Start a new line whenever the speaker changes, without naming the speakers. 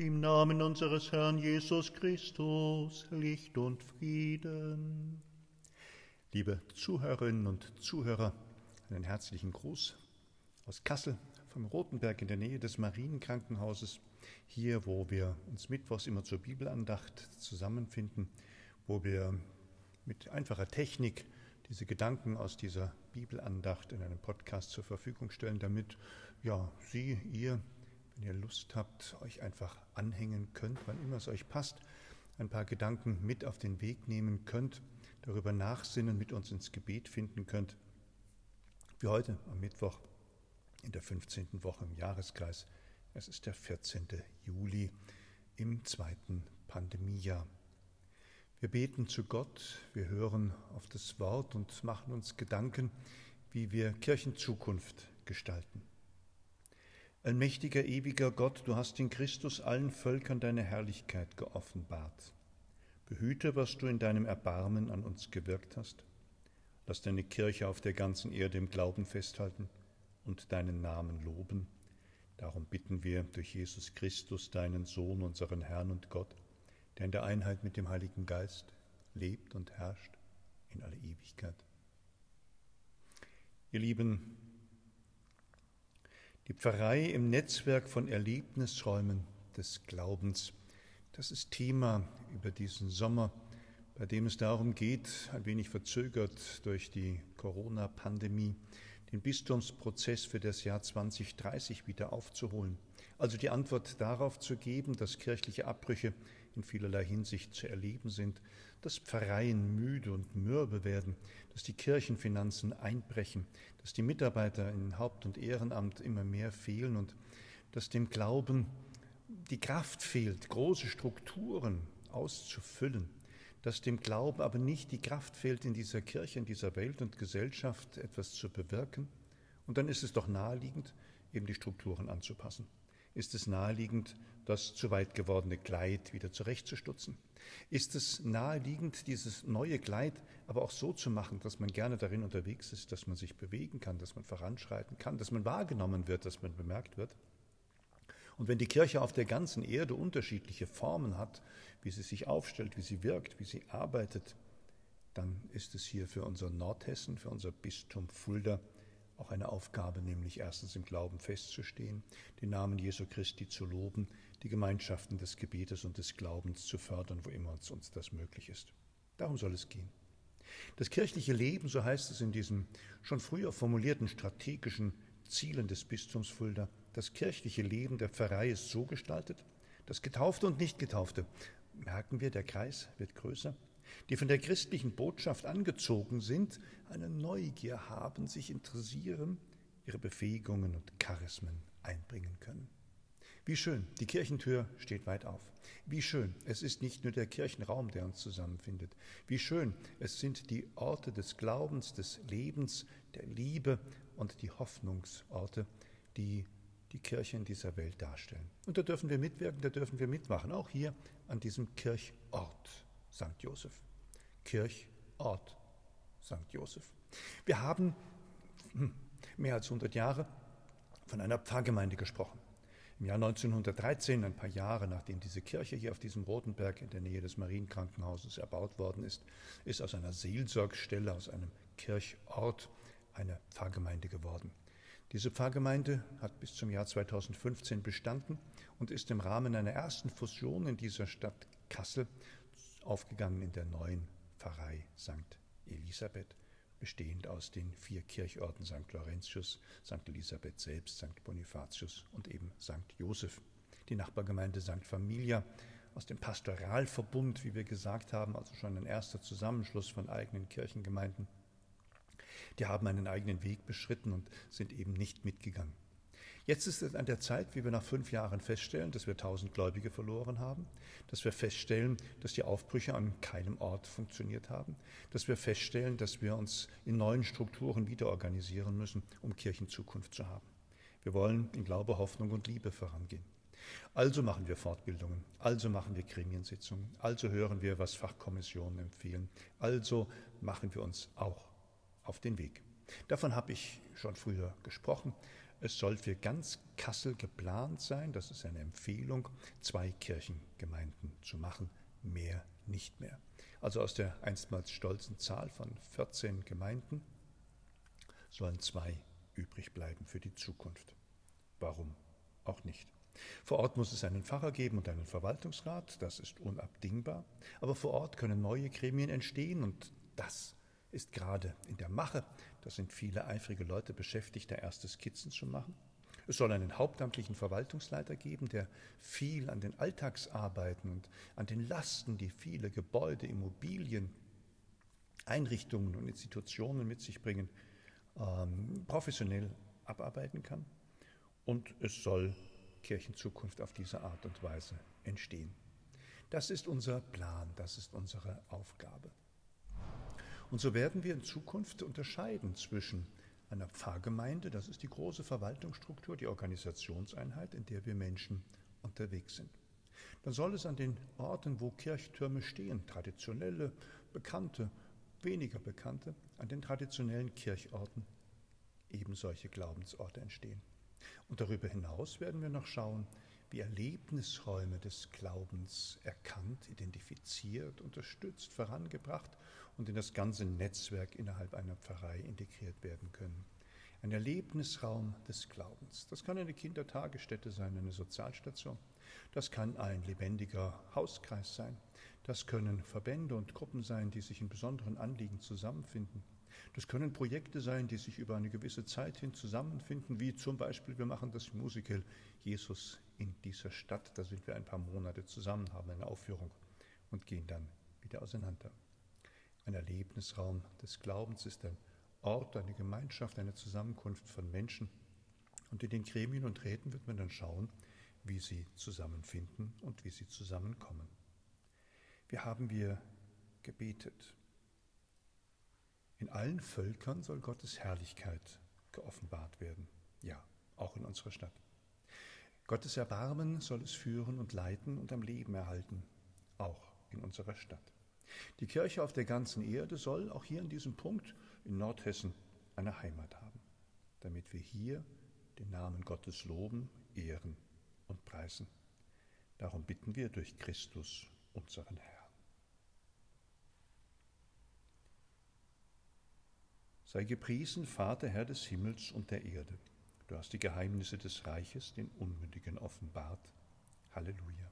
Im Namen unseres Herrn Jesus Christus, Licht und Frieden. Liebe Zuhörerinnen und Zuhörer, einen herzlichen Gruß aus Kassel vom Rotenberg in der Nähe des Marienkrankenhauses, hier, wo wir uns mittwochs immer zur Bibelandacht zusammenfinden, wo wir mit einfacher Technik diese Gedanken aus dieser Bibelandacht in einem Podcast zur Verfügung stellen, damit ja, Sie, ihr, wenn ihr Lust habt, euch einfach anhängen könnt, wann immer es euch passt, ein paar Gedanken mit auf den Weg nehmen könnt, darüber nachsinnen, mit uns ins Gebet finden könnt. Wie heute am Mittwoch in der 15. Woche im Jahreskreis. Es ist der 14. Juli im zweiten Pandemiejahr. Wir beten zu Gott, wir hören auf das Wort und machen uns Gedanken, wie wir Kirchenzukunft gestalten. Allmächtiger, ewiger Gott, du hast in Christus allen Völkern deine Herrlichkeit geoffenbart. Behüte, was du in deinem Erbarmen an uns gewirkt hast. Lass deine Kirche auf der ganzen Erde im Glauben festhalten und deinen Namen loben. Darum bitten wir durch Jesus Christus, deinen Sohn, unseren Herrn und Gott, der in der Einheit mit dem Heiligen Geist lebt und herrscht in alle Ewigkeit. Ihr Lieben, die Pfarrei im Netzwerk von Erlebnisräumen des Glaubens, das ist Thema über diesen Sommer, bei dem es darum geht, ein wenig verzögert durch die Corona-Pandemie, den Bistumsprozess für das Jahr 2030 wieder aufzuholen. Also die Antwort darauf zu geben, dass kirchliche Abbrüche in vielerlei Hinsicht zu erleben sind, dass Pfarreien müde und mürbe werden, dass die Kirchenfinanzen einbrechen, dass die Mitarbeiter in Haupt- und Ehrenamt immer mehr fehlen und dass dem Glauben die Kraft fehlt, große Strukturen auszufüllen, dass dem Glauben aber nicht die Kraft fehlt, in dieser Kirche, in dieser Welt und Gesellschaft etwas zu bewirken. Und dann ist es doch naheliegend, eben die Strukturen anzupassen. Ist es naheliegend, das zu weit gewordene Kleid wieder zurechtzustutzen? Ist es naheliegend, dieses neue Kleid aber auch so zu machen, dass man gerne darin unterwegs ist, dass man sich bewegen kann, dass man voranschreiten kann, dass man wahrgenommen wird, dass man bemerkt wird? Und wenn die Kirche auf der ganzen Erde unterschiedliche Formen hat, wie sie sich aufstellt, wie sie wirkt, wie sie arbeitet, dann ist es hier für unser Nordhessen, für unser Bistum Fulda auch eine Aufgabe, nämlich erstens im Glauben festzustehen, den Namen Jesu Christi zu loben, die Gemeinschaften des Gebetes und des Glaubens zu fördern, wo immer uns das möglich ist. Darum soll es gehen. Das kirchliche Leben, so heißt es in diesen schon früher formulierten strategischen Zielen des Bistums Fulda, das kirchliche Leben der Pfarrei ist so gestaltet, dass Getaufte und Nichtgetaufte, merken wir, der Kreis wird größer, die von der christlichen Botschaft angezogen sind, eine Neugier haben, sich interessieren, ihre Befähigungen und Charismen einbringen können. Wie schön, die Kirchentür steht weit auf. Wie schön, es ist nicht nur der Kirchenraum, der uns zusammenfindet. Wie schön, es sind die Orte des Glaubens, des Lebens, der Liebe und die Hoffnungsorte, die die Kirche in dieser Welt darstellen. Und da dürfen wir mitwirken, da dürfen wir mitmachen, auch hier an diesem Kirchort St. Joseph. Kirchort St. Joseph. Wir haben hm, mehr als 100 Jahre von einer Pfarrgemeinde gesprochen. Im Jahr 1913, ein paar Jahre nachdem diese Kirche hier auf diesem Rotenberg in der Nähe des Marienkrankenhauses erbaut worden ist, ist aus einer Seelsorgstelle, aus einem Kirchort eine Pfarrgemeinde geworden. Diese Pfarrgemeinde hat bis zum Jahr 2015 bestanden und ist im Rahmen einer ersten Fusion in dieser Stadt Kassel aufgegangen in der neuen Pfarrei St. Elisabeth, bestehend aus den vier Kirchorten St. Laurentius, St. Elisabeth selbst, St. Bonifatius und eben St. Joseph. Die Nachbargemeinde St. Familia aus dem Pastoralverbund, wie wir gesagt haben, also schon ein erster Zusammenschluss von eigenen Kirchengemeinden. Die haben einen eigenen Weg beschritten und sind eben nicht mitgegangen. Jetzt ist es an der Zeit, wie wir nach fünf Jahren feststellen, dass wir tausend Gläubige verloren haben, dass wir feststellen, dass die Aufbrüche an keinem Ort funktioniert haben, dass wir feststellen, dass wir uns in neuen Strukturen wieder organisieren müssen, um Kirchenzukunft zu haben. Wir wollen in Glaube, Hoffnung und Liebe vorangehen. Also machen wir Fortbildungen, also machen wir Gremiensitzungen, also hören wir, was Fachkommissionen empfehlen, also machen wir uns auch auf den Weg. Davon habe ich schon früher gesprochen. Es soll für ganz Kassel geplant sein, das ist eine Empfehlung, zwei Kirchengemeinden zu machen, mehr nicht mehr. Also aus der einstmals stolzen Zahl von 14 Gemeinden sollen zwei übrig bleiben für die Zukunft. Warum auch nicht? Vor Ort muss es einen Pfarrer geben und einen Verwaltungsrat, das ist unabdingbar, aber vor Ort können neue Gremien entstehen und das ist gerade in der Mache. Da sind viele eifrige Leute beschäftigt, da erste Skizzen zu machen. Es soll einen hauptamtlichen Verwaltungsleiter geben, der viel an den Alltagsarbeiten und an den Lasten, die viele Gebäude, Immobilien, Einrichtungen und Institutionen mit sich bringen, ähm, professionell abarbeiten kann. Und es soll Kirchenzukunft auf diese Art und Weise entstehen. Das ist unser Plan, das ist unsere Aufgabe. Und so werden wir in Zukunft unterscheiden zwischen einer Pfarrgemeinde, das ist die große Verwaltungsstruktur, die Organisationseinheit, in der wir Menschen unterwegs sind. Dann soll es an den Orten, wo Kirchtürme stehen, traditionelle, bekannte, weniger bekannte, an den traditionellen Kirchorten eben solche Glaubensorte entstehen. Und darüber hinaus werden wir noch schauen, wie Erlebnisräume des Glaubens erkannt, identifiziert, unterstützt, vorangebracht und in das ganze Netzwerk innerhalb einer Pfarrei integriert werden können. Ein Erlebnisraum des Glaubens. Das kann eine Kindertagesstätte sein, eine Sozialstation. Das kann ein lebendiger Hauskreis sein. Das können Verbände und Gruppen sein, die sich in besonderen Anliegen zusammenfinden. Das können Projekte sein, die sich über eine gewisse Zeit hin zusammenfinden, wie zum Beispiel wir machen das Musical Jesus in dieser Stadt. Da sind wir ein paar Monate zusammen, haben eine Aufführung und gehen dann wieder auseinander. Ein Erlebnisraum des Glaubens ist ein Ort, eine Gemeinschaft, eine Zusammenkunft von Menschen. Und in den Gremien und Räten wird man dann schauen, wie sie zusammenfinden und wie sie zusammenkommen. Wie haben wir gebetet? In allen Völkern soll Gottes Herrlichkeit geoffenbart werden. Ja, auch in unserer Stadt. Gottes Erbarmen soll es führen und leiten und am Leben erhalten, auch in unserer Stadt. Die Kirche auf der ganzen Erde soll auch hier in diesem Punkt in Nordhessen eine Heimat haben, damit wir hier den Namen Gottes loben, ehren und preisen. Darum bitten wir durch Christus, unseren Herrn. Sei gepriesen, Vater, Herr des Himmels und der Erde. Du hast die Geheimnisse des Reiches den Unmündigen offenbart. Halleluja.